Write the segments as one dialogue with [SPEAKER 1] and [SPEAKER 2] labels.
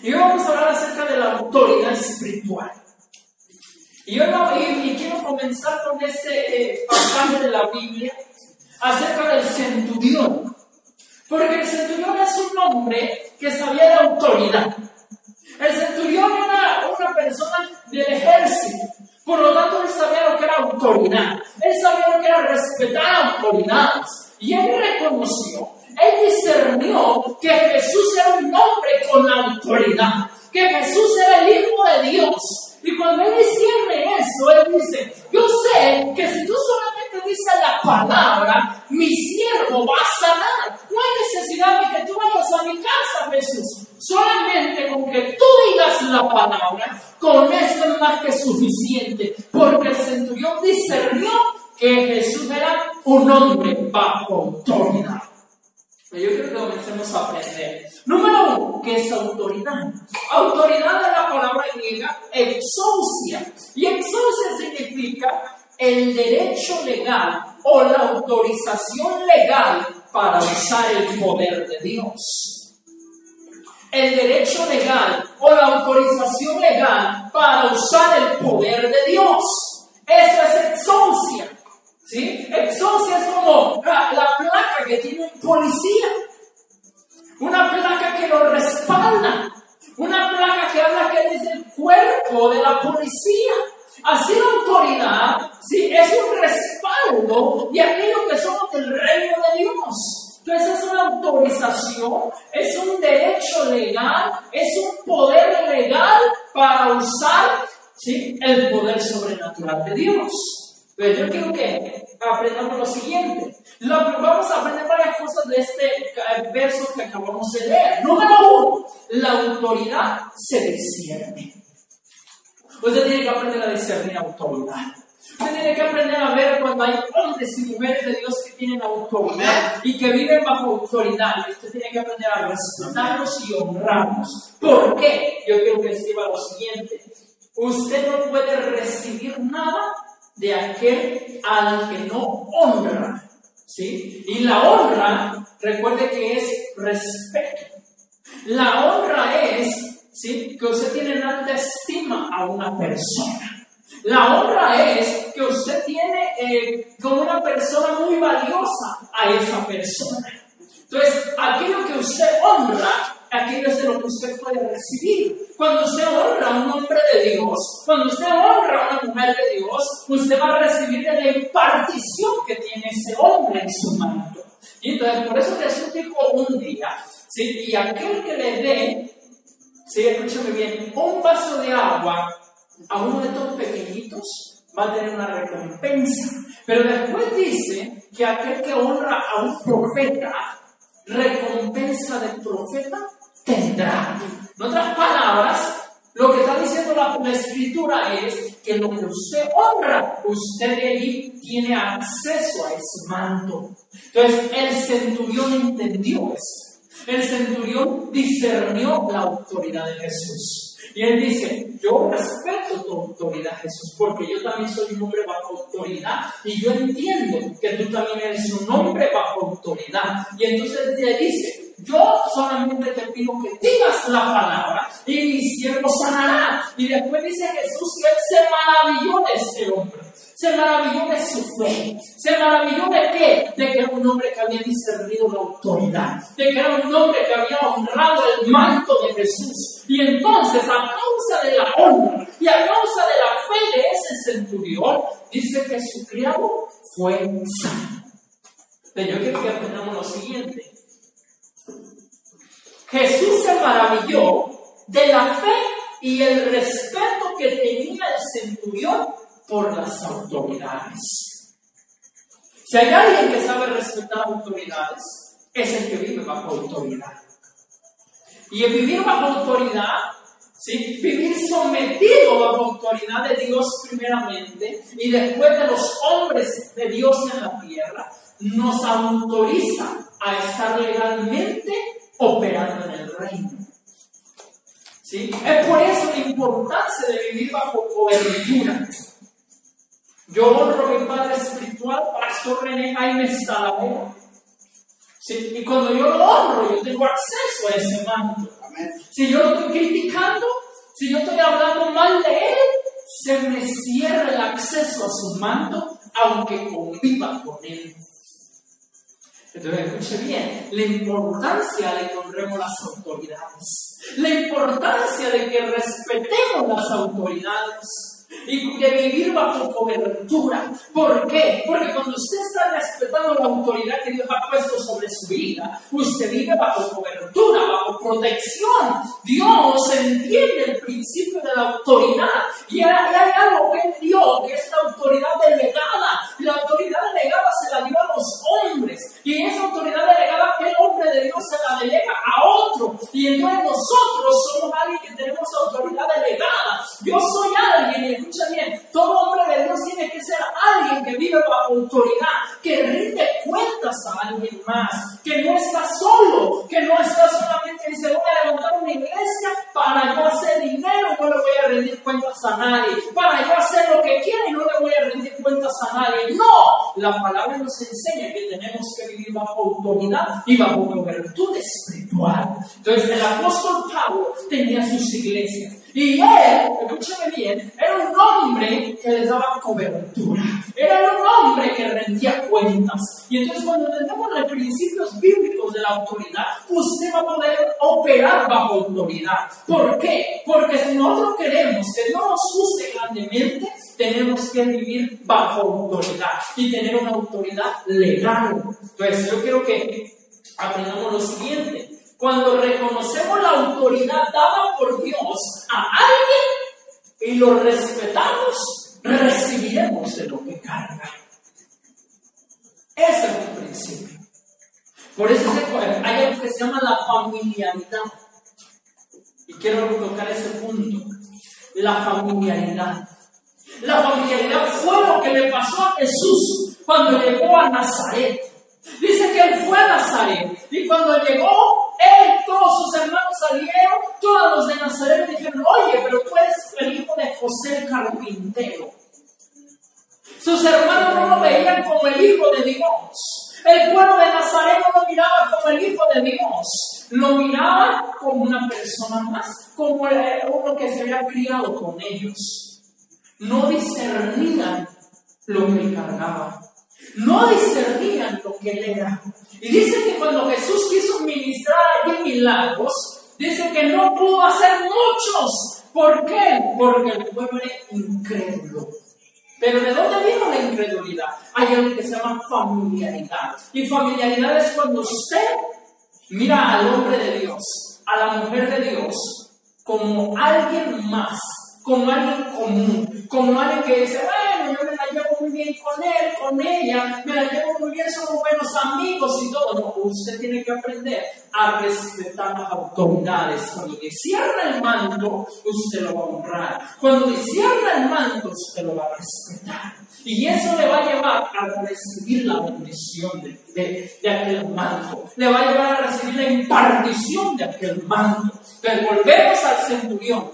[SPEAKER 1] Y hoy vamos a hablar acerca de la autoridad espiritual. Y hoy y, quiero comenzar con este eh, pasaje de la Biblia acerca del centurión. Porque el centurión es un hombre que sabía de autoridad. El centurión era una persona del ejército. Por lo tanto, él sabía lo que era autoridad. Él sabía lo que era respetar autoridades. Y él reconoció, él discernió que Jesús era un hombre con autoridad. Que Jesús era el Hijo de Dios. Y cuando él discierne eso, él dice, yo sé que si tú solamente dices la palabra, mi siervo va a sanar. No hay necesidad de que tú vayas a mi casa, Jesús. Solamente con que tú digas la palabra, con eso es más que suficiente. Porque el centurión discernió que Jesús era un hombre bajo autoridad. Yo creo que comencemos a aprender. Número uno, ¿qué es autoridad? Autoridad es la palabra griega exousia. Y exousia significa el derecho legal o la autorización legal para usar el poder de Dios el derecho legal o la autorización legal para usar el poder de Dios. Eso es exoncia. ¿Sí? Es como la, la placa que tiene un policía. Una placa que lo respalda. Una placa que habla que es el cuerpo de la policía. Así la autoridad ¿sí? es un respaldo de aquello que somos del reino de Dios. Entonces es una autorización, es un derecho legal, es un poder legal para usar el poder sobrenatural de Dios. Pero yo quiero que aprendamos lo siguiente. vamos a aprender varias cosas de este eh, verso que acabamos de leer. Número uno, la autoridad se discierne. Usted tiene que aprender a discernir autoridad. Usted tiene que aprender a ver cuando hay hombres y mujeres de Dios que tienen autoridad y que viven bajo autoridad. Y usted tiene que aprender a respetarlos y honrarlos. ¿Por qué? Yo quiero que escriba lo siguiente. Usted no puede recibir nada de aquel al que no honra. ¿Sí? Y la honra, recuerde que es respeto. La honra es ¿sí? que usted tiene alta estima a una persona. La honra es que usted tiene eh, como una persona muy valiosa a esa persona. Entonces, aquello que usted honra, aquello es lo que usted puede recibir. Cuando usted honra a un hombre de Dios, cuando usted honra a una mujer de Dios, usted va a recibir de la impartición que tiene ese hombre en su manto. Y entonces, por eso Jesús dijo un día, ¿sí? y aquel que le dé, sí, escúchame bien, un vaso de agua a uno de estos pequeñitos va a tener una recompensa. Pero después dice que aquel que honra a un profeta, recompensa del profeta tendrá. En otras palabras, lo que está diciendo la, escritura es que lo que usted honra, usted de allí tiene acceso a ese manto. Entonces el centurión entendió eso. El centurión discernió la autoridad de Jesús. Y él dice, yo respeto tu autoridad, Jesús, porque yo también soy un hombre bajo autoridad y yo entiendo que tú también eres un hombre bajo autoridad. Y entonces le dice, yo solamente te pido que digas la palabra y mi siervo sanará. Y después dice Jesús que se maravilló de este hombre. Se maravilló de su fe. Se maravilló de qué? De que era un hombre que había discernido la autoridad. De que era un hombre que había honrado el manto de Jesús. Y entonces, a causa de la honra y a causa de la fe de ese centurión, dice que su criado fue sano. Pero yo quiero que aprendamos lo siguiente. Jesús se maravilló de la fe y el respeto que tenía el centurión por las autoridades. Si hay alguien que sabe respetar autoridades, es el que vive bajo autoridad. Y el vivir bajo autoridad, ¿sí? vivir sometido bajo autoridad de Dios primeramente y después de los hombres de Dios en la tierra, nos autoriza a estar legalmente operando en el reino. ¿Sí? Es por eso la importancia de vivir bajo cobertura. Yo honro a mi padre espiritual, Pastor René Jaime Salamea. ¿Sí? Y cuando yo lo honro, yo tengo acceso a ese manto. Si yo lo estoy criticando, si yo estoy hablando mal de él, se me cierra el acceso a su manto, aunque conviva con él. Entonces, escuche bien, la importancia de que honremos las autoridades, la importancia de que respetemos las autoridades y de vivir bajo cobertura. ¿Por qué? Porque cuando usted está respetando la autoridad que Dios ha puesto sobre su vida, usted vive bajo cobertura, bajo protección. Dios entiende el principio de la autoridad y hay, algo que Él dio, que es la autoridad delegada. Y la autoridad delegada se la dio a los hombres. Y esa autoridad delegada que el hombre de Dios se la delega a otro. Y entonces nosotros somos alguien que tenemos autoridad delegada. Yo soy alguien escucha bien, todo hombre de Dios tiene que ser alguien que vive bajo autoridad, que rinde cuentas a alguien más, que no está solo, que no está solamente dice voy a levantar una iglesia para yo hacer dinero no le voy a rendir cuentas a nadie, para yo hacer lo que quiera y no le voy a rendir cuentas a nadie. No, la palabra nos enseña que tenemos que vivir bajo autoridad y bajo cobertura espiritual. Entonces el apóstol Pablo tenía sus iglesias y él, escúchame bien, era un hombre que les daba cobertura. Era un hombre que rendía cuentas. Y entonces cuando tenemos los principios bíblicos de la autoridad, usted va a poder operar bajo autoridad. ¿Por qué? Porque si nosotros queremos que Dios nos use grandemente, tenemos que vivir bajo autoridad y tener una autoridad legal. Entonces yo quiero que aprendamos lo siguiente. Cuando reconocemos la autoridad dada por Dios a alguien y lo respetamos, recibiremos de lo que carga. Ese es el principio. Por eso hay algo que se llama la familiaridad. Y quiero tocar ese punto. La familiaridad. La familiaridad fue lo que le pasó a Jesús cuando llegó a Nazaret. Dice que él fue a Nazaret y cuando llegó todos sus hermanos salieron, todos los de Nazaret dijeron, oye, pero tú eres el hijo de José carpintero. Sus hermanos no lo veían como el hijo de Dios. El pueblo de Nazaret no lo miraba como el hijo de Dios. Lo miraba como una persona más, como uno que se había criado con ellos. No discernían lo que él cargaba. No discernían lo que él era. Y dice que cuando Jesús quiso ministrar allí milagros, dice que no pudo hacer muchos. ¿Por qué? Porque el pueblo era incrédulo. Pero ¿de dónde vino la incredulidad? Hay algo que se llama familiaridad. Y familiaridad es cuando usted mira al hombre de Dios, a la mujer de Dios, como alguien más, como alguien común, como alguien que dice, bueno, bien con él, con ella, me la llevo muy bien, somos buenos amigos y todo. No, usted tiene que aprender a respetar las autoridades. Cuando cierra el manto, usted lo va a honrar. Cuando cierra el manto, usted lo va a respetar. Y eso le va a llevar a recibir la bendición de, de, aquel manto. Le va a llevar a recibir la impartición de aquel manto. Entonces volvemos al centurión.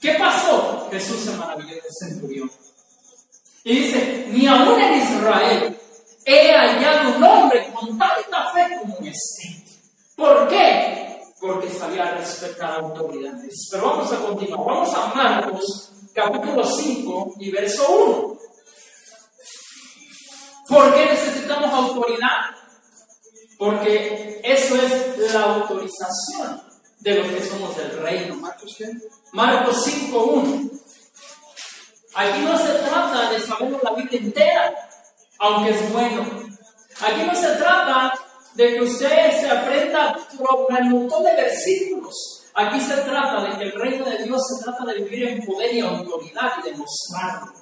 [SPEAKER 1] ¿Qué pasó? Jesús se maravilló del centurión. Y dice, ni aún en Israel he hallado un hombre con tanta fe como este. ¿Por qué? Porque sabía respetar autoridades. Pero vamos a continuar. Vamos a Marcos, capítulo 5 y verso 1. ¿Por qué necesitamos autoridad? Porque eso es la autorización de lo que somos del reino. Marcos 5.1. Aquí no se trata de saber la Biblia entera, aunque es bueno. Aquí no se trata de que usted se aprenda un montón de versículos. Aquí se trata de que el reino de Dios se trata de vivir en poder y autoridad y demostrarlo.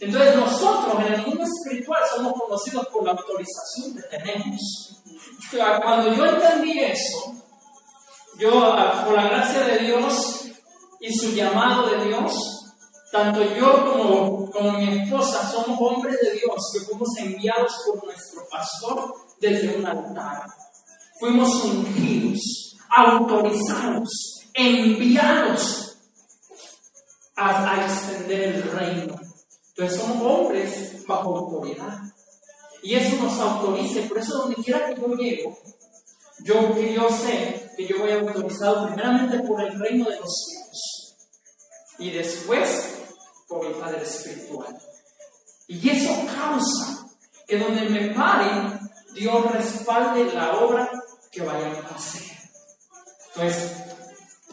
[SPEAKER 1] Entonces nosotros en el mundo espiritual somos conocidos por la autorización que tenemos. Cuando yo entendí eso, yo por la gracia de Dios y su llamado de Dios, tanto yo como, como mi esposa somos hombres de Dios que fuimos enviados por nuestro pastor desde un altar. Fuimos ungidos, autorizados, enviados a, extender el reino. Entonces somos hombres bajo autoridad. Y eso nos autoriza, por eso donde quiera que yo llego, yo, yo sé que yo voy autorizado primeramente por el reino de los cielos y después Padre Espiritual. Y eso causa que donde me pare, Dios respalde la obra que vayan a hacer. Pues,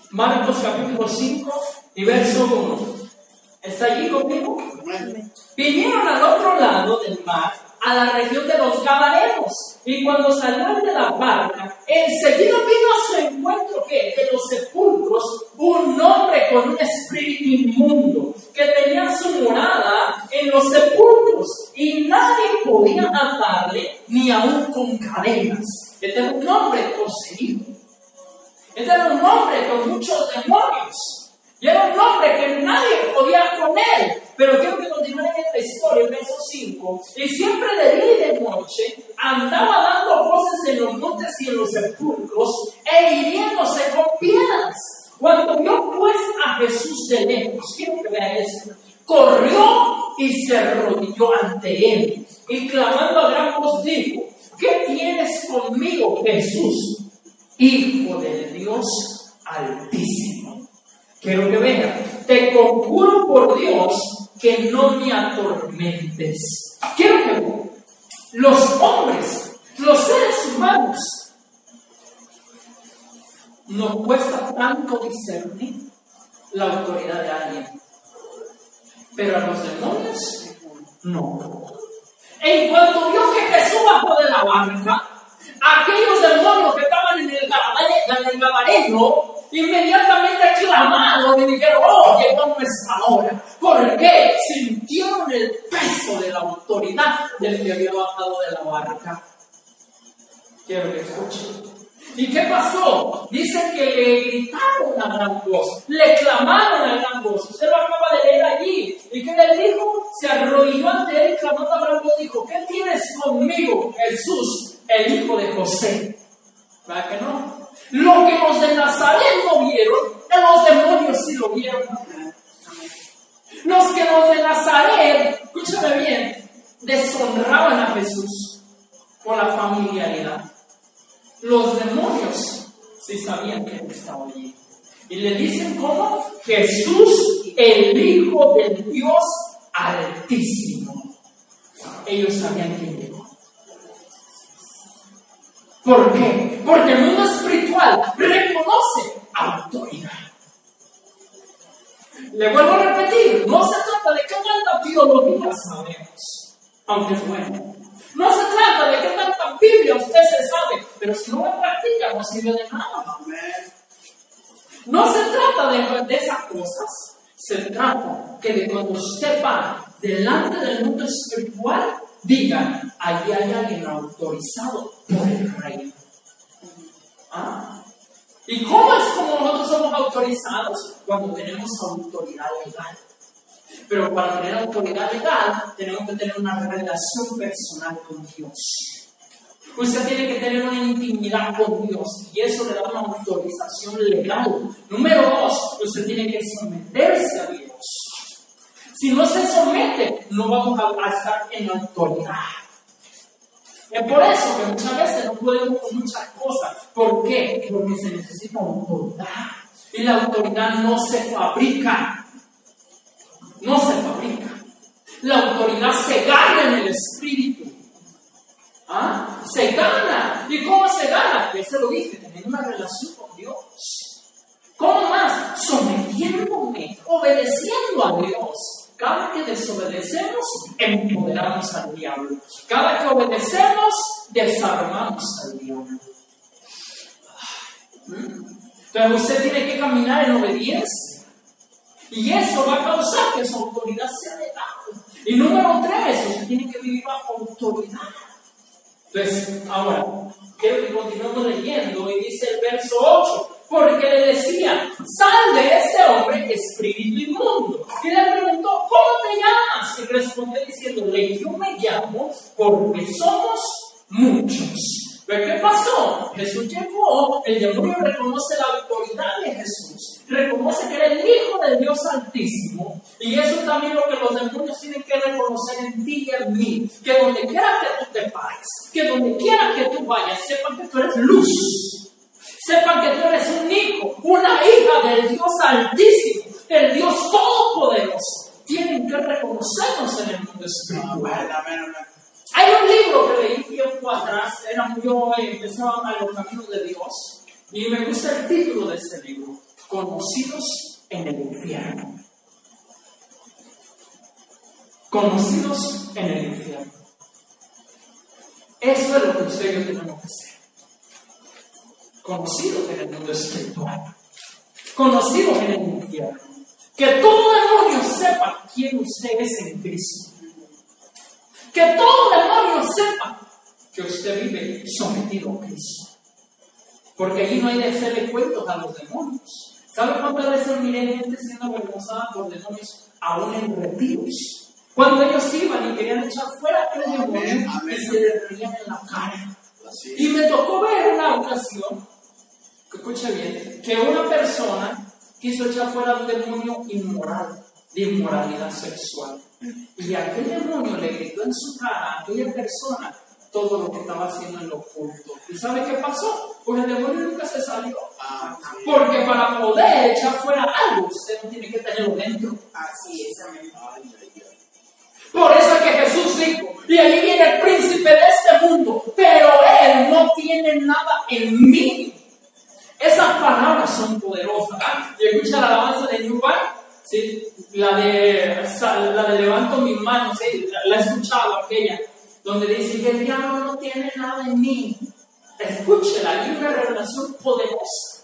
[SPEAKER 1] Marcos capítulo 5 y verso 1. ¿Está allí conmigo? Vinieron al otro lado del mar, a la región de los Gadarenos, y cuando salieron de la barca, enseguida vino a su encuentro que de los sepulcros un hombre con un espíritu inmundo, que tenía su morada en los sepulcros, y nadie podía atarle ni aún con cadenas. Este era un hombre poseído. Este era un hombre con muchos demonios. Y era un hombre que nadie podía con él. Pero quiero que continúen en esta historia, en verso 5. Y siempre de día y de noche andaba dando voces en los montes y en los sepulcros e hiriéndose con piedras. Cuando vio pues a Jesús de lejos, quiero que vean esto, corrió y se arrodilló ante él. Y clamando a gran voz dijo, ¿qué tienes conmigo, Jesús, Hijo del Dios Altísimo? Quiero que vean, te conjuro por Dios que no me atormentes. Quiero que los hombres, los seres humanos, nos cuesta tanto discernir la autoridad de alguien, pero a los demonios no. En cuanto vio que Jesús bajó de la barca, aquellos demonios que estaban en el gabareno inmediatamente clamaron y dijeron, oh, llegó nuestra hora. ¿Por qué? Sintieron el peso de la autoridad del que había bajado de la barca. Quiero que escuchen. ¿Y qué pasó? Dicen que le gritaron a gran voz, le clamaron a gran voz. Usted lo acaba de leer allí. ¿Y qué le dijo? Se arrodilló ante él clamando a gran voz. Dijo, ¿qué tienes conmigo, Jesús, el hijo de José? ¿Verdad que no? Lo que los de Nazaret no vieron, los demonios sí lo vieron. Los que los de Nazaret, escúchame bien, deshonraban a Jesús por la familiaridad. Los demonios sí sabían que él estaba allí. Y le dicen como Jesús, el Hijo del Dios Altísimo. Ellos sabían llegó. ¿Por qué? Porque el mundo espiritual reconoce autoridad. Le vuelvo a repetir, no se trata de qué tanta teología sabemos, aunque es bueno. No se trata de qué tanta Biblia usted se sabe, pero si no la practica no sirve de nada. No se trata de, esas cosas, se trata que de cuando usted va delante del mundo espiritual, digan, allí hay alguien autorizado por el reino. ¿Ah? ¿Y cómo es como nosotros somos autorizados? Cuando tenemos autoridad legal. Pero para tener autoridad legal, tenemos que tener una relación personal con Dios. Usted tiene que tener una intimidad con Dios y eso le da una autorización legal. Número dos, usted tiene que someterse a Dios. Si no se somete, no vamos a estar en autoridad. Es por eso que muchas veces no podemos con muchas cosas. ¿Por qué? Porque se necesita autoridad. Y la autoridad no se fabrica. No se fabrica. La autoridad se gana en el espíritu. ¿Ah? Se gana. ¿Y cómo se gana? Ya se lo dije, tener una relación con Dios. ¿Cómo más? Sometiéndome, obedeciendo a Dios. Cada que desobedecemos, empoderamos al diablo. Cada que obedecemos, desarmamos al diablo. Entonces usted tiene que caminar en obediencia. Y eso va a causar que su autoridad sea legal. Y número tres, usted tiene que vivir bajo autoridad. Entonces, ahora, quiero que continuemos leyendo y dice el verso 8 porque le decían, sal de este hombre espíritu inmundo. Y le preguntó, ¿cómo te llamas? Y respondió diciéndole, yo me llamo porque somos muchos. ¿Pero qué pasó? Jesús llegó, el demonio reconoce la autoridad de Jesús, reconoce que era el Hijo del Dios Altísimo, y eso también lo que los demonios tienen que reconocer en ti y en mí, que donde quiera que tú te pares, que donde quiera que tú vayas, sepan que tú eres luz. Sepan que tú eres un hijo, una hija del Dios altísimo, del Dios todopoderoso. Tienen que reconocernos en el mundo espiritual. Hay un libro que leí tiempo atrás, era yo empezaba a los caminos de Dios, y me gusta el título de ese libro, Conocidos en el infierno. Conocidos en el infierno. Eso es lo que usted y yo tenemos que ser. Conocidos en el mundo espiritual. Conocidos en el infierno. Que todo demonio sepa quién usted es en Cristo. Que todo demonio sepa que usted vive sometido a Cristo. Porque allí no hay de hacerle cuentos a los demonios. ¿Sabe cuántas veces miré gente siendo avergonzada por demonios aún en retiros? Cuando ellos iban y querían echar fuera aquel demonio y se le reían en la cara. Y me tocó ver una ocasión, escuche bien, que una persona quiso echar fuera un demonio inmoral, de inmoralidad sexual. Y aquel demonio le gritó en su cara a aquella persona todo lo que estaba haciendo en lo oculto. ¿Y sabe qué pasó? Pues el demonio nunca se salió. Ah, Porque para poder echar fuera algo, usted no tiene que tenerlo dentro. Así es, amén. Por eso es que Jesús dijo, y ahí viene el príncipe de este mundo, pero él no tiene nada en mí. Esas palabras son poderosas. Y escucha la alabanza de New la, de, la de levanto mis manos, ¿sí? la, he escuchado aquella, donde dice que el diablo no tiene nada en mí. Escúchela, hay una revelación poderosa.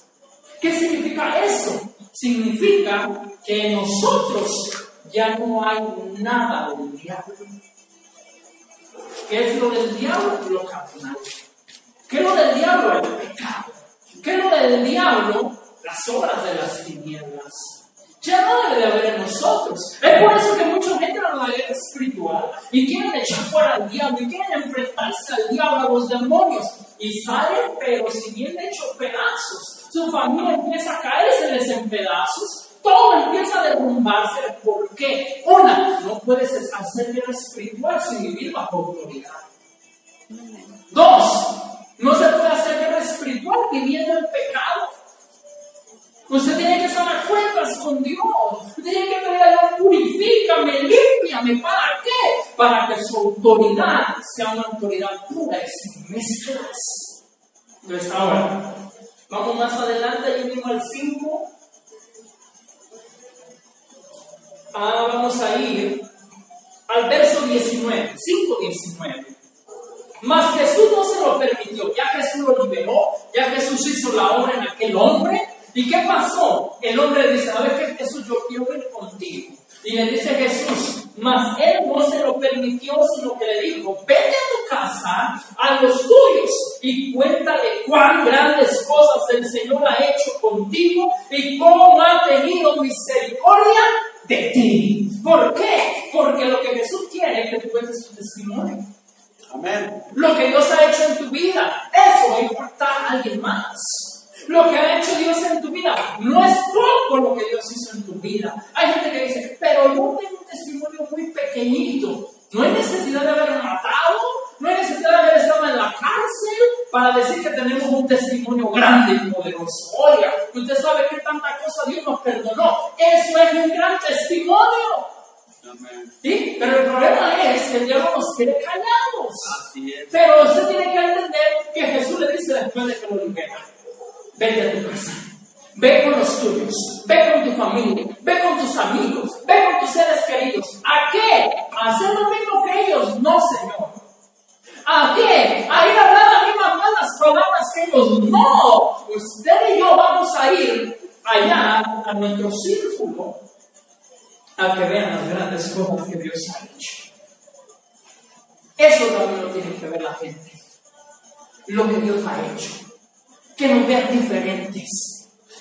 [SPEAKER 1] ¿Qué significa eso? Significa que nosotros ya no hay nada del diablo. ¿Qué es lo del diablo? Lo carnal. ¿Qué es lo del diablo? El pecado. ¿Qué es lo del diablo? Las obras de las tinieblas. Ya no debe de haber en nosotros. Es por eso que mucha gente en la guerra espiritual y quieren echar fuera al diablo y quieren enfrentarse al diablo, a los demonios. Y salen, pero si bien hecho pedazos. Su familia empieza a caerse en pedazos todo empieza a derrumbarse. ¿Por qué? Una, no puedes hacer guerra espiritual sin vivir bajo autoridad. Dos, no se puede hacer guerra espiritual viviendo el pecado. Usted tiene que estar cuentas con Dios. Usted tiene que pedir a Dios, purifícame, límpiame. ¿Para qué? Para que su autoridad sea una autoridad pura y sin mezclas. Entonces ahora, vamos más adelante, yo mismo al 5. Ah, vamos a ir al verso 19, 5, 19. Mas Jesús no se lo permitió, ya Jesús lo liberó, ya Jesús hizo la obra en aquel hombre. ¿Y qué pasó? El hombre dice, ver qué Jesús, yo quiero ir contigo. Y le dice Jesús, mas él no se lo permitió, sino que le dijo, vete a tu casa, a los tuyos, y cuéntale cuán grandes cosas el Señor ha hecho contigo y cómo ha tenido misericordia de ti. ¿Por qué? Porque lo que Jesús quiere es que tú cuentes tu testimonio. Amén. Lo que Dios ha hecho en tu vida, eso va a impactar a alguien más. Lo que ha hecho Dios en tu vida no es poco lo que Dios hizo en tu vida. Hay gente que dice, pero yo tengo un testimonio muy pequeñito. No hay necesidad de haber matado, no hay necesidad de haber estado en la cárcel para decir que tenemos un testimonio grande y poderoso. Oiga, usted sabe que tanta cosa Dios nos perdonó. Eso es un gran testimonio. ¿Sí? Pero el problema es que el diablo nos quiere callados. Pero usted tiene que entender que Jesús le dice después de que lo libera, vete a tu casa. Ve con los tuyos, ve con tu familia, ve con tus amigos, ve con tus seres queridos. ¿A qué? A hacer lo mismo que ellos. No, Señor. ¿A qué? A ir a hablar las mismas malas palabras que ellos. No. Usted y yo vamos a ir allá a nuestro círculo a que vean las grandes cosas que Dios ha hecho. Eso también lo tiene que ver la gente. Lo que Dios ha hecho. Que nos vean diferentes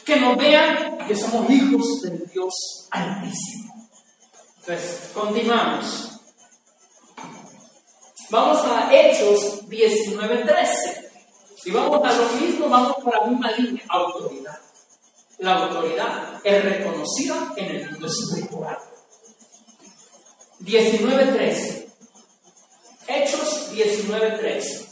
[SPEAKER 1] que nos vean que somos hijos del Dios Altísimo. Entonces, continuamos. Vamos a Hechos 19:13. Y vamos a lo mismo, vamos por la misma línea, autoridad. La autoridad es reconocida en el mundo espiritual. 19:13. Hechos 19:13.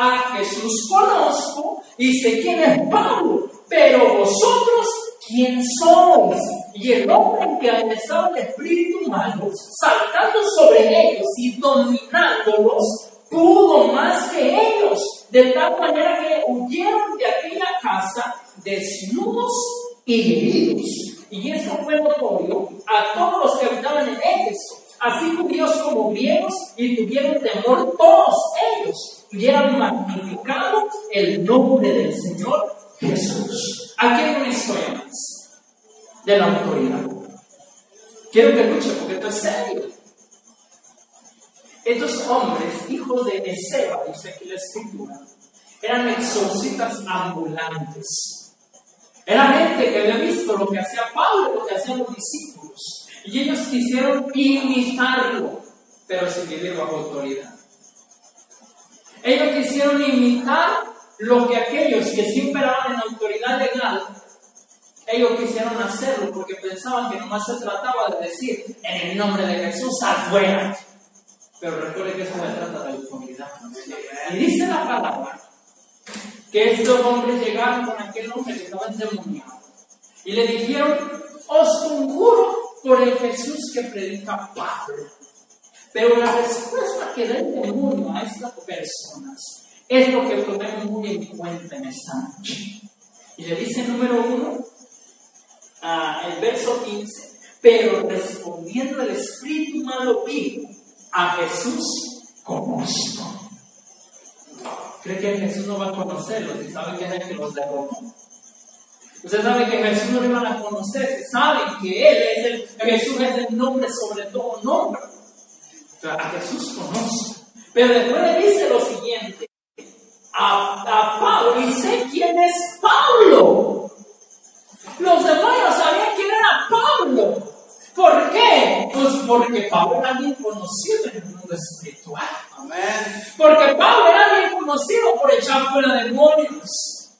[SPEAKER 1] a Jesús conozco y sé quién es Pablo, pero vosotros, ¿quién sois? Y el hombre que había estado el espíritu malo, saltando sobre ellos y dominándolos, pudo más que ellos, de tal manera que huyeron de aquella casa desnudos y heridos. Y eso fue notorio a todos los que habitaban en Éfeso, así judíos como griegos, y tuvieron temor todos ellos, y eran magnificado el nombre del Señor Jesús. Aquí hay una historia más de la autoridad. Quiero que escuchen porque esto es serio. Estos hombres, hijos de Ezeba, dice aquí la escritura, eran exorcistas ambulantes. Era gente que había visto lo que hacía Pablo, lo que hacían los discípulos. Y ellos quisieron imitarlo, pero sin vivir bajo autoridad. Ellos quisieron imitar lo que aquellos que siempre estaban en autoridad legal, ellos quisieron hacerlo porque pensaban que nomás se trataba de decir en el nombre de Jesús afuera. Pero recuerde que eso se trata de autoridad. Y dice la palabra que estos hombres llegaron con aquel hombre que estaba endemoniado y le dijeron, os conjuro por el Jesús que predica Pablo. Pero la respuesta que da el demonio a estas personas es lo que tomemos muy en cuenta en esta noche. Y le dice número uno, el verso 15, pero respondiendo el espíritu malo vivo a Jesús conozco. ¿Cree que Jesús no va a conocerlos y sabe que es el que los derrotó? Usted sabe que Jesús no le van a conocer, si saben que Él es el, Jesús es el nombre sobre todo nombre. O sea, a Jesús conozco. Pero después le dice lo siguiente, a, a Pablo, y sé quién es Pablo. Los demonios sabían quién era Pablo. ¿Por qué? Pues porque Pablo era bien conocido en el mundo espiritual. Amén. Porque Pablo era bien conocido por echar fuera demonios.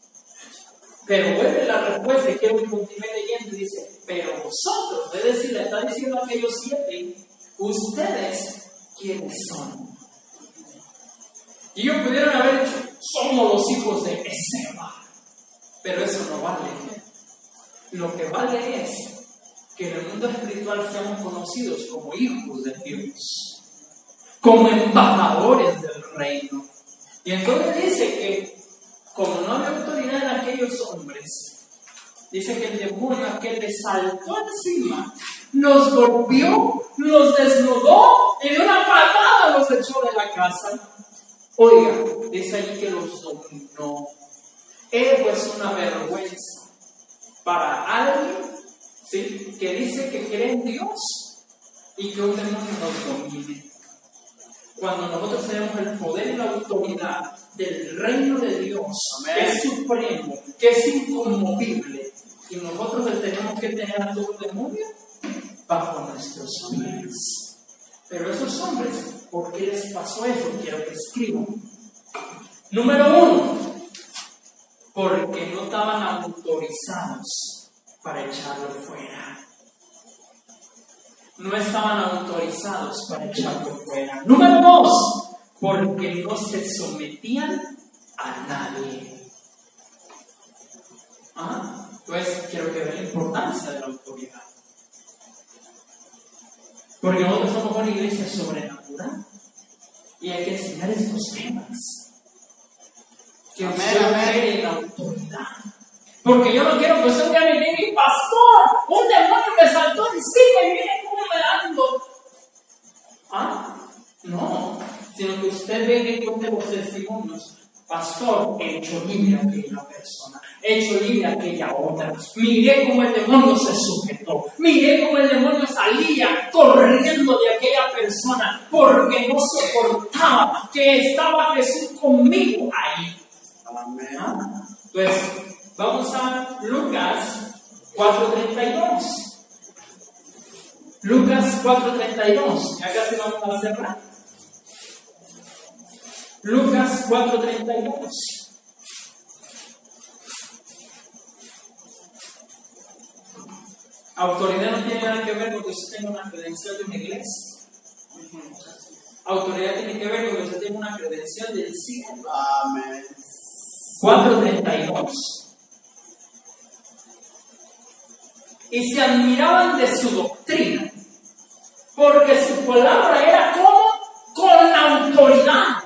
[SPEAKER 1] Pero vuelve la respuesta y quiero que continúe leyendo y dice, pero vosotros, es decir, le está diciendo a aquellos siete, ustedes, ¿quiénes son? Y ellos pudieron haber dicho, somos los hijos de Ezeba. Pero eso no vale. Lo que vale es que en el mundo espiritual seamos conocidos como hijos de Dios, como embajadores del reino. Y entonces dice que, como no había autoridad en aquellos hombres, dice que el demonio aquel le saltó encima, los golpeó, los desnudó y de una patada los echó de la casa. Oiga, dice allí que los dominó. Eso es una vergüenza para alguien ¿sí? que dice que cree en Dios y que un demonio nos domine. Cuando nosotros tenemos el poder y la autoridad del reino de Dios, que es supremo, que es inconmovible, y nosotros tenemos que tener a todo demonio bajo nuestros pies. Pero esos hombres, ¿por qué les pasó eso? Quiero que escriban. Número uno, porque no estaban autorizados para echarlo fuera. No estaban autorizados para echarlo fuera. Número dos, porque no se sometían a nadie. ¿Ah? Entonces, quiero que vean la importancia de la autoridad. Porque nosotros somos una iglesia sobrenatural y hay que enseñar estos temas. Que usted la autoridad. Porque yo no quiero que usted me diga, mi pastor, un demonio me saltó encima y mire cómo me ando. Ah, no, sino que usted venga y cuente los testimonios. Pastor, he hecho libre a aquella persona, he hecho libre a aquella otra. Miré cómo el demonio se sujetó, miré cómo el demonio salía corriendo de aquella persona porque no soportaba que estaba Jesús conmigo ahí. Amén. Pues vamos a Lucas 4.32. Lucas 4.32. Acá se vamos a cerrar. Lucas 4.32. Autoridad no tiene nada que ver con que usted tenga una credencial de una iglesia. Autoridad tiene que ver con que usted tenga una credencial del cielo.
[SPEAKER 2] Amén.
[SPEAKER 1] 4.32. Y se admiraban de su doctrina, porque su palabra era como con autoridad.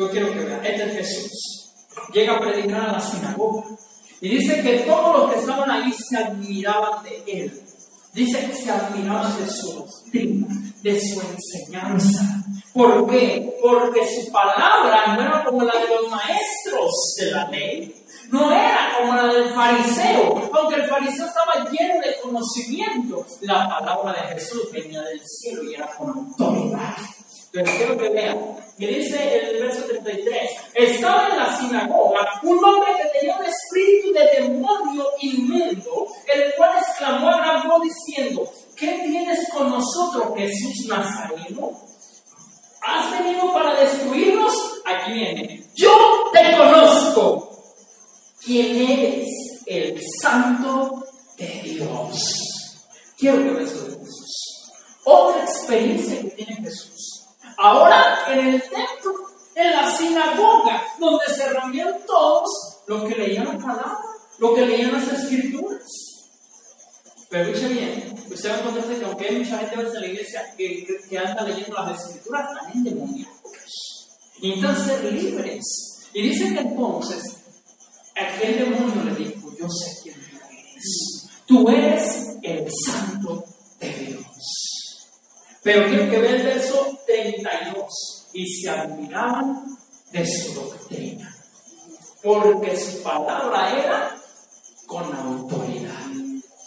[SPEAKER 1] Yo quiero que vean, este es Jesús. Llega a predicar a la sinagoga. Y dice que todos los que estaban ahí se admiraban de él. Dice que se admiraban de su doctrina, de su enseñanza. ¿Por qué? Porque su palabra no era como la de los maestros de la ley, no era como la del fariseo, aunque el fariseo estaba lleno de conocimiento. La palabra de Jesús venía del cielo y era con autoridad. Quiero que vean, me dice el verso 33, estaba en la sinagoga un hombre que tenía un espíritu de demonio inmundo, el cual exclamó a gran voz diciendo, ¿qué tienes con nosotros, Jesús Nazareno? ¿Has venido para destruirnos? Aquí viene, yo te conozco. ¿Quién eres? El santo de Dios. Quiero que veas Jesús. Otra experiencia que tiene Jesús. Ahora en el templo, en la sinagoga, donde se reunieron todos los que leían la palabra, los que leían las escrituras. Pero escuche bien, usted va a encontrarse que aunque hay mucha gente en la iglesia que, anda leyendo las escrituras, están endemoniados. Y necesitan ser libres. Y dicen que entonces, aquel demonio le dijo, yo sé quién eres. Tú eres el santo de Dios. Pero quiero que vea el verso 32. Y se admiraban de su doctrina. Porque su palabra era con autoridad.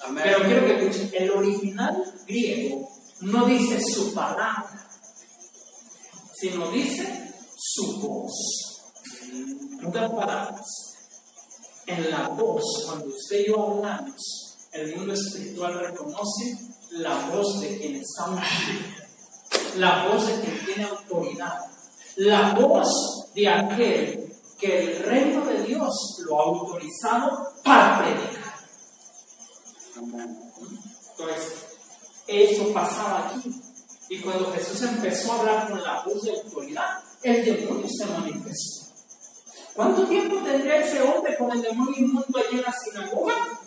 [SPEAKER 2] Amén.
[SPEAKER 1] Pero quiero que escuchen, el original griego no dice su palabra, sino dice su voz. En otras palabras, en la voz, cuando usted y yo hablamos, el mundo espiritual reconoce la voz de quien está ungido, la voz de quien tiene autoridad, la voz de aquel que el reino de Dios lo ha autorizado para predicar. Entonces, eso pasaba aquí. Y cuando Jesús empezó a hablar con la voz de autoridad, el demonio se manifestó. ¿Cuánto tiempo tendría ese hombre con el demonio inmundo allí en la sinagoga?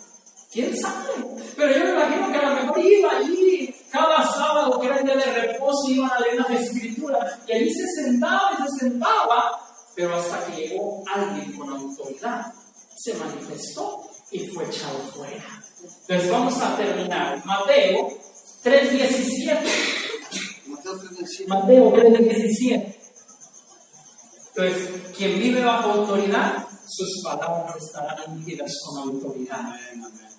[SPEAKER 1] ¿Quién sabe? Pero yo me imagino que a lo mejor iba allí cada sábado, que era el día de reposo, iban a leer las escrituras, y allí se sentaba y se sentaba, pero hasta que llegó alguien con autoridad, se manifestó y fue echado fuera. Entonces vamos a terminar. Mateo 3.17.
[SPEAKER 2] Mateo 3:17.
[SPEAKER 1] Mateo 3.17. Entonces, quien vive bajo autoridad, sus palabras estarán ungidas con autoridad.
[SPEAKER 2] Amén, amén.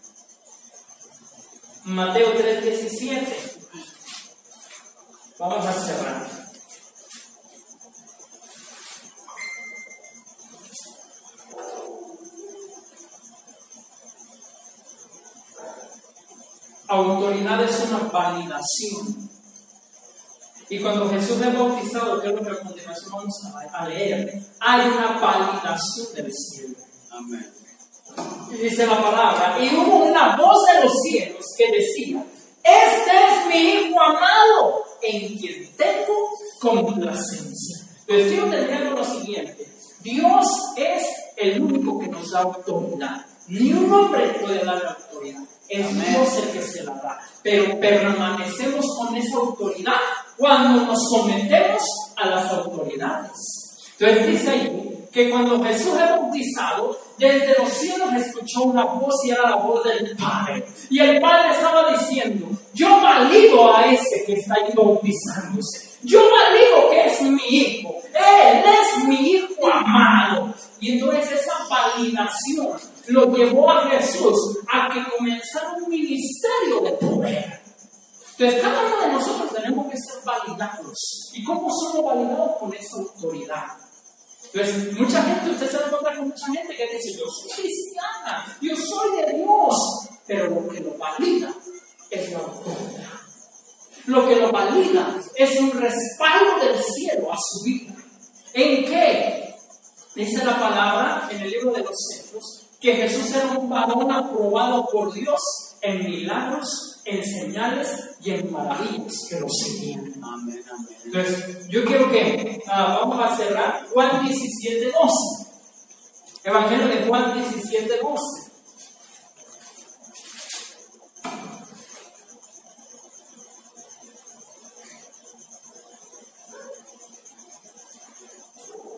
[SPEAKER 1] Mateo 3.17. Vamos a cerrar. Autoridad es una validación. Y cuando Jesús es bautizado, que es lo que a continuación vamos a, leer, hay una validación del cielo.
[SPEAKER 2] Amén.
[SPEAKER 1] Y dice la palabra, y hubo una voz de los cielos que decía, este es mi Hijo amado, en quien tengo complacencia. Entonces quiero terminar con lo siguiente. Dios es el único que nos da autoridad. Ni un hombre puede dar la autoridad. Es
[SPEAKER 2] Amén.
[SPEAKER 1] Dios el que se la da. Pero permanecemos con esa autoridad cuando nos sometemos a las autoridades. Entonces dice ahí que cuando Jesús es bautizado, desde los cielos escuchó una voz y era la voz del Padre. Y el Padre estaba diciendo, yo valido a ese que está ahí bautizándose. Yo valido que es mi hijo. Él es mi hijo amado. Y entonces esa validación lo llevó a Jesús a que comenzara un ministerio de poder. Entonces, cada uno de nosotros tenemos que ser validados. ¿Y cómo somos validados? Con esa autoridad. Entonces, mucha gente, usted se va a encontrar con mucha gente que dice, yo soy cristiana, yo soy de Dios, pero lo que lo valida es la autoridad. Lo que lo valida es un respaldo del cielo a su vida. ¿En qué? Dice la palabra en el libro de los Hechos que Jesús era un varón aprobado por Dios en milagros, en señales y en maravillas que lo seguían.
[SPEAKER 2] Amén, amén.
[SPEAKER 1] Entonces, yo quiero que ah, vamos a cerrar Juan 17, 12. Evangelio de Juan 17, 12.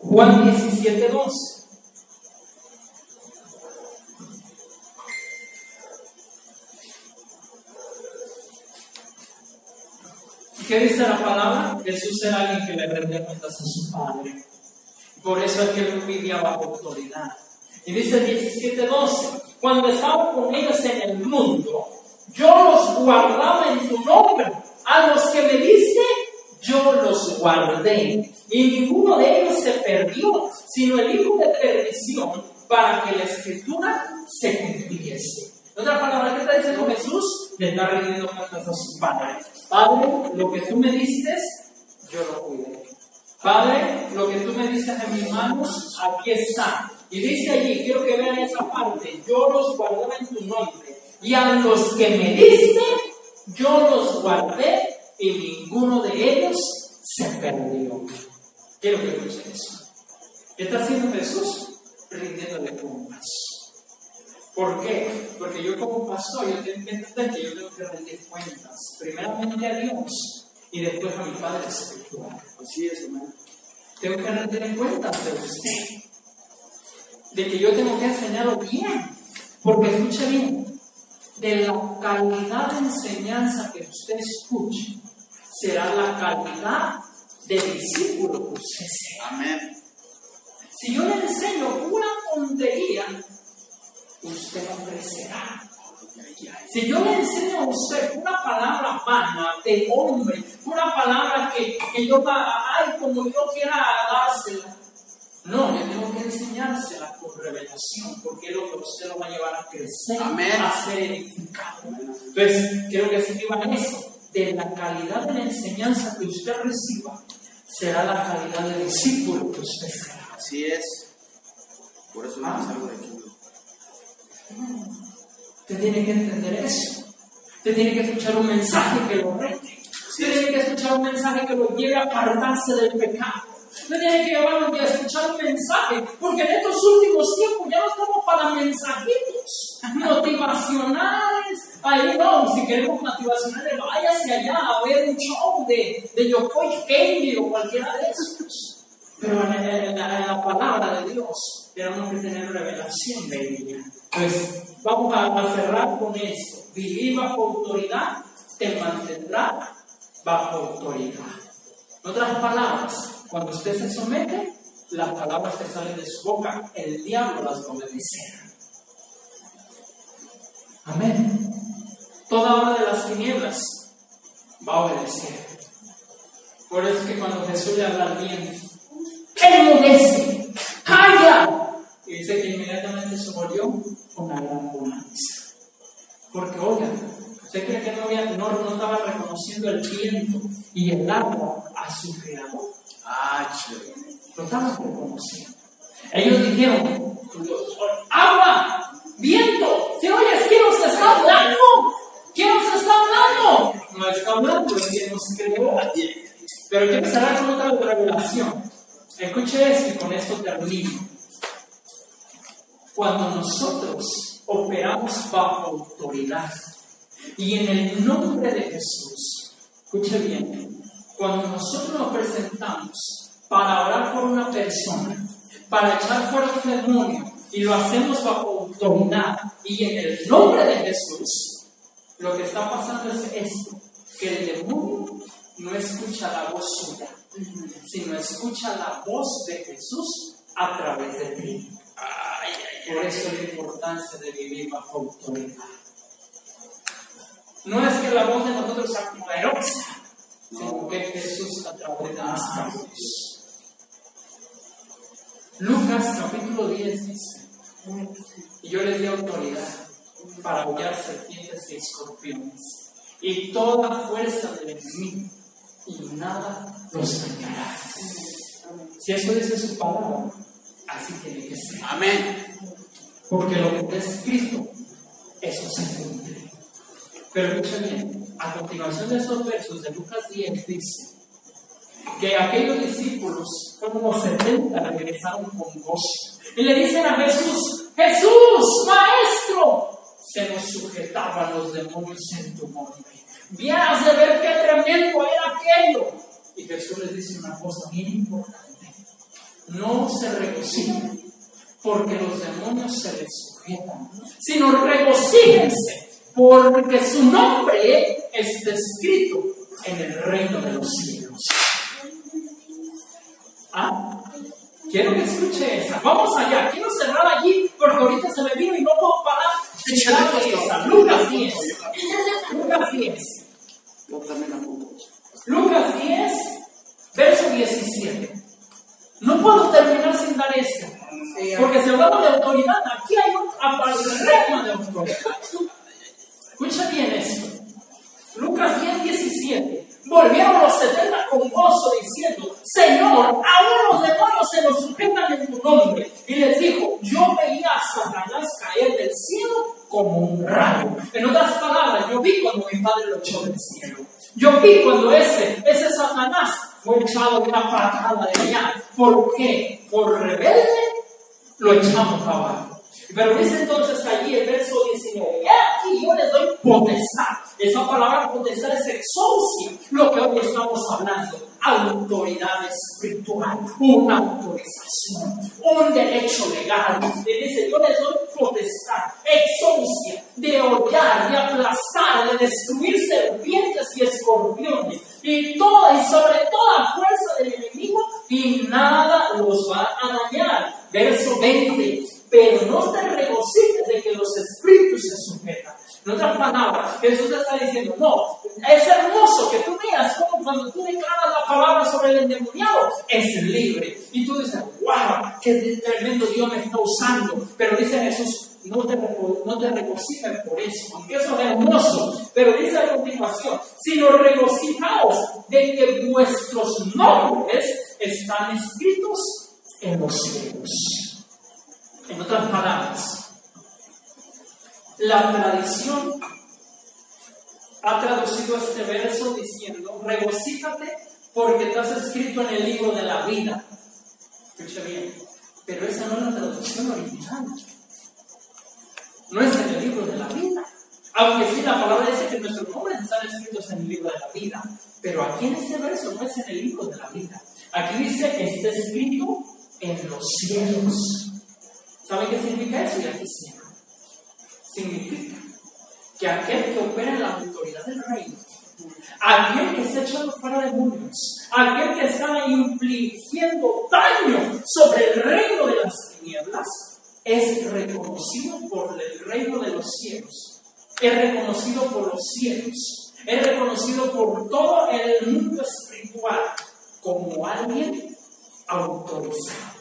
[SPEAKER 1] Juan 17, 12. ¿Qué dice la palabra? Jesús era alguien que le rendía cuentas a su padre. Por eso es que él vivía bajo autoridad. Y dice 17:12, cuando estaba con ellos en el mundo, yo los guardaba en tu nombre. A los que me diste, yo los guardé. Y ninguno de ellos se perdió, sino el hijo de perdición, para que la escritura se cumpliese. En otra palabra, ¿qué está diciendo Jesús? Le está rendiendo cuentas a su padre. Padre, lo que tú me diste, yo lo cuidé. Padre, lo que tú me diste en mis manos, aquí está. Y dice allí, quiero que vean esa parte, yo los guardaba en tu nombre. Y a los que me diste, yo los guardé y ninguno de ellos se perdió. Quiero que escuchen eso. ¿Qué está haciendo Jesús? Rindiéndole cuentas. ¿Por qué? Porque yo como pastor, yo tengo que entender que yo tengo que rendir cuentas. Primeramente a Dios y después a mi Padre Espiritual.
[SPEAKER 2] Así es, hermano.
[SPEAKER 1] Tengo que rendir cuentas de usted. De que yo tengo que enseñarlo bien. Porque escuche bien, de la calidad de enseñanza que usted escuche, será la calidad de discípulo que usted sea.
[SPEAKER 2] Amén.
[SPEAKER 1] Si yo le enseño una tontería, usted no crecerá. Si yo le enseño a usted una palabra vana de hombre, una palabra que, que yo, ay, como yo quiera dársela, no, yo tengo que enseñársela con revelación, porque es lo que usted lo va a llevar a crecer,
[SPEAKER 2] Amén.
[SPEAKER 1] a ser edificado. Entonces, quiero que se en eso. De la calidad de la enseñanza que usted reciba, será la calidad de discípulo que usted será.
[SPEAKER 2] Así es. Por eso no salgo de aquí.
[SPEAKER 1] Usted tiene que entender eso. Usted tiene que escuchar un mensaje que lo rete. Usted tiene que escuchar un mensaje que lo lleve a apartarse del pecado. Usted tiene que llevarlo a escuchar un mensaje, porque en estos últimos tiempos ya no estamos para mensajitos motivacionales. Ahí no, si queremos motivacionales, váyase allá a ver un show de, de Yokoi Kenji o cualquiera de esos. Pero en, en- en la, en la palabra de Dios tenemos que tener revelación de ella. Pues vamos a, cerrar con esto. Vivir bajo autoridad te mantendrá bajo autoridad. En otras palabras, cuando usted se somete, las palabras que salen de su boca, el diablo las va a obedecer. Amén. Toda obra de las tinieblas va a obedecer. Por eso es que cuando Jesús le habla al viento, enmudece, calla. Y dice que inmediatamente se volvió una gran bonanza. Porque, oigan, ¿usted cree que no, había- no, no estaba reconociendo el viento y el agua a su creador?
[SPEAKER 2] Ah, chévere.
[SPEAKER 1] Lo estaban reconociendo. Ellos dijeron, agua, viento, si oyes, ¿quién nos está hablando? ¿Quién nos está hablando? No está hablando, es quien nos creó. Pero quiero cerrar con otra revelación. Escuche esto y con esto termino. Cuando nosotros operamos bajo autoridad y en el nombre de Jesús, escuche bien, cuando nosotros nos presentamos para orar por una persona, para echar fuera un demonio y lo hacemos bajo autoridad y en el nombre de Jesús, lo que está pasando es esto, que el demonio no escucha la voz suya, sino escucha la voz de Jesús a través de ti. Por eso la importancia de vivir bajo autoridad. No es que la voz de nosotros sea poderosa, sino que Jesús a través de. Lucas capítulo 10 dice, y yo les di autoridad para hollar serpientes y escorpiones y toda fuerza del enemigo y nada los dañará. Si eso dice su palabra, así tiene que ser.
[SPEAKER 2] Amén.
[SPEAKER 1] Porque lo que está escrito, eso se cumple. Pero escucha bien, a continuación de esos versos de Lucas 10 dice que aquellos discípulos, como 70, regresaron con gozo. Y le dicen a Jesús, Jesús, maestro, se nos sujetaban los demonios en tu nombre. Vieras de ver qué tremendo era aquello. Y Jesús les dice una cosa bien importante. No se regocijen porque los demonios se les sujetan, sino regocíjense porque su nombre está escrito en el reino de los cielos. ¿Ah? Quiero que escuche esa. Vamos allá. Quiero cerrar allí porque ahorita se me vino y no puedo parar de esa. Lucas 10. Lucas 10.
[SPEAKER 2] Yo también apunto.
[SPEAKER 1] Lucas 10, verso 17. No puedo terminar sin dar esto. Porque se hablaba de autoridad. Aquí hay un aparrema de autoridad. Escucha bien esto. Lucas 10, 17. Volvieron los 70 con gozo diciendo, Señor, aún los demonios se nos sujetan en tu nombre. Y les dijo, yo veía a Satanás caer del cielo como un rayo. En otras palabras, yo vi cuando mi padre lo echó del cielo. Yo vi cuando ese, ese Satanás fue echado de una patada de allá. ¿Por qué? Por rebelde lo echamos abajo. Pero dice entonces allí el verso 19, "He aquí yo les doy potestad. Esa palabra potestad es exousia, lo que hoy estamos hablando. Autoridad espiritual, una autorización, un derecho legal. Y dice, yo les doy potestad, exousia, de hollar, de aplastar, de destruir serpientes y escorpiones, y toda y sobre toda fuerza del enemigo, y nada los va a dañar. Verso 20 pero no te regocijes de que los espíritus se sujetan. En otras palabras, Jesús está diciendo, no, es hermoso que tú veas como cuando tú declaras la palabra sobre el endemoniado, es libre. Y tú dices, wow, qué tremendo Dios me está usando. Pero dice Jesús, no te, no te por eso, aunque eso es hermoso. Pero dice a continuación, sino regocijaos de que vuestros nombres están escritos en los cielos. En otras palabras, la tradición ha traducido este verso diciendo, regocíjate porque estás escrito en el libro de la vida. Escucha bien, pero esa no es la traducción original. No es en el libro de la vida. Aunque sí la palabra dice que nuestros nombres están escritos en el libro de la vida. Pero aquí en este verso no es en el libro de la vida. Aquí dice, está escrito en los cielos. ¿Saben qué significa eso? Y aquí cierro. Significa que aquel que opera en la autoridad del reino, aquel que está echando fuera demonios, aquel que está infligiendo daño sobre el reino de las tinieblas, es reconocido por el reino de los cielos, es reconocido por los cielos, es reconocido por todo el mundo espiritual como alguien autorizado.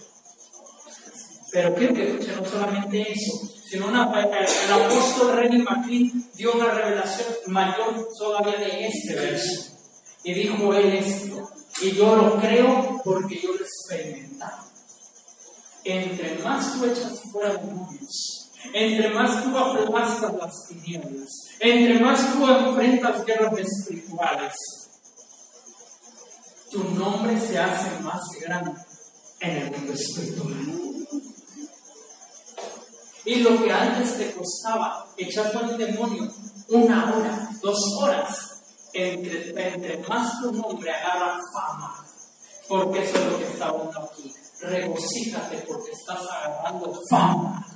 [SPEAKER 1] Pero quiero que no solamente eso, sino una, el apóstol René McLean dio una revelación mayor todavía de este verso. Y dijo él esto, y yo lo creo porque yo lo he experimentado. Entre más tú echas fuera demonios, entre más tú aplastas las tinieblas, entre más tú enfrentas guerras espirituales, tu nombre se hace más grande en el mundo espiritual. Y lo que antes te costaba echar fuera un demonio una hora, dos horas, entre, entre más tu nombre agarra fama, porque eso es lo que está hablando aquí. Regocíjate porque estás agarrando fama.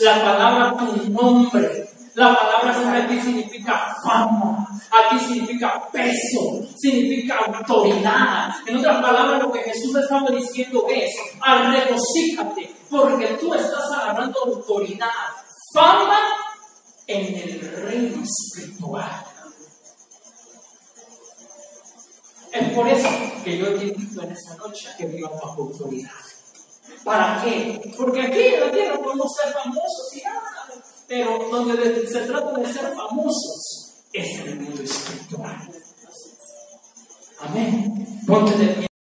[SPEAKER 1] La palabra tu nombre, la palabra aquí significa fama, aquí significa peso, significa autoridad. En otras palabras, lo que Jesús estaba diciendo es, regocíjate, porque tú estás agarrando autoridad, fama en el reino espiritual. Es por eso que yo te invito en esta noche a que vivas bajo autoridad. ¿Para qué? Porque aquí en la tierra podemos ser famosos y nada, pero donde se trata de ser famosos es en el mundo espiritual. Amén. Ponte de pie.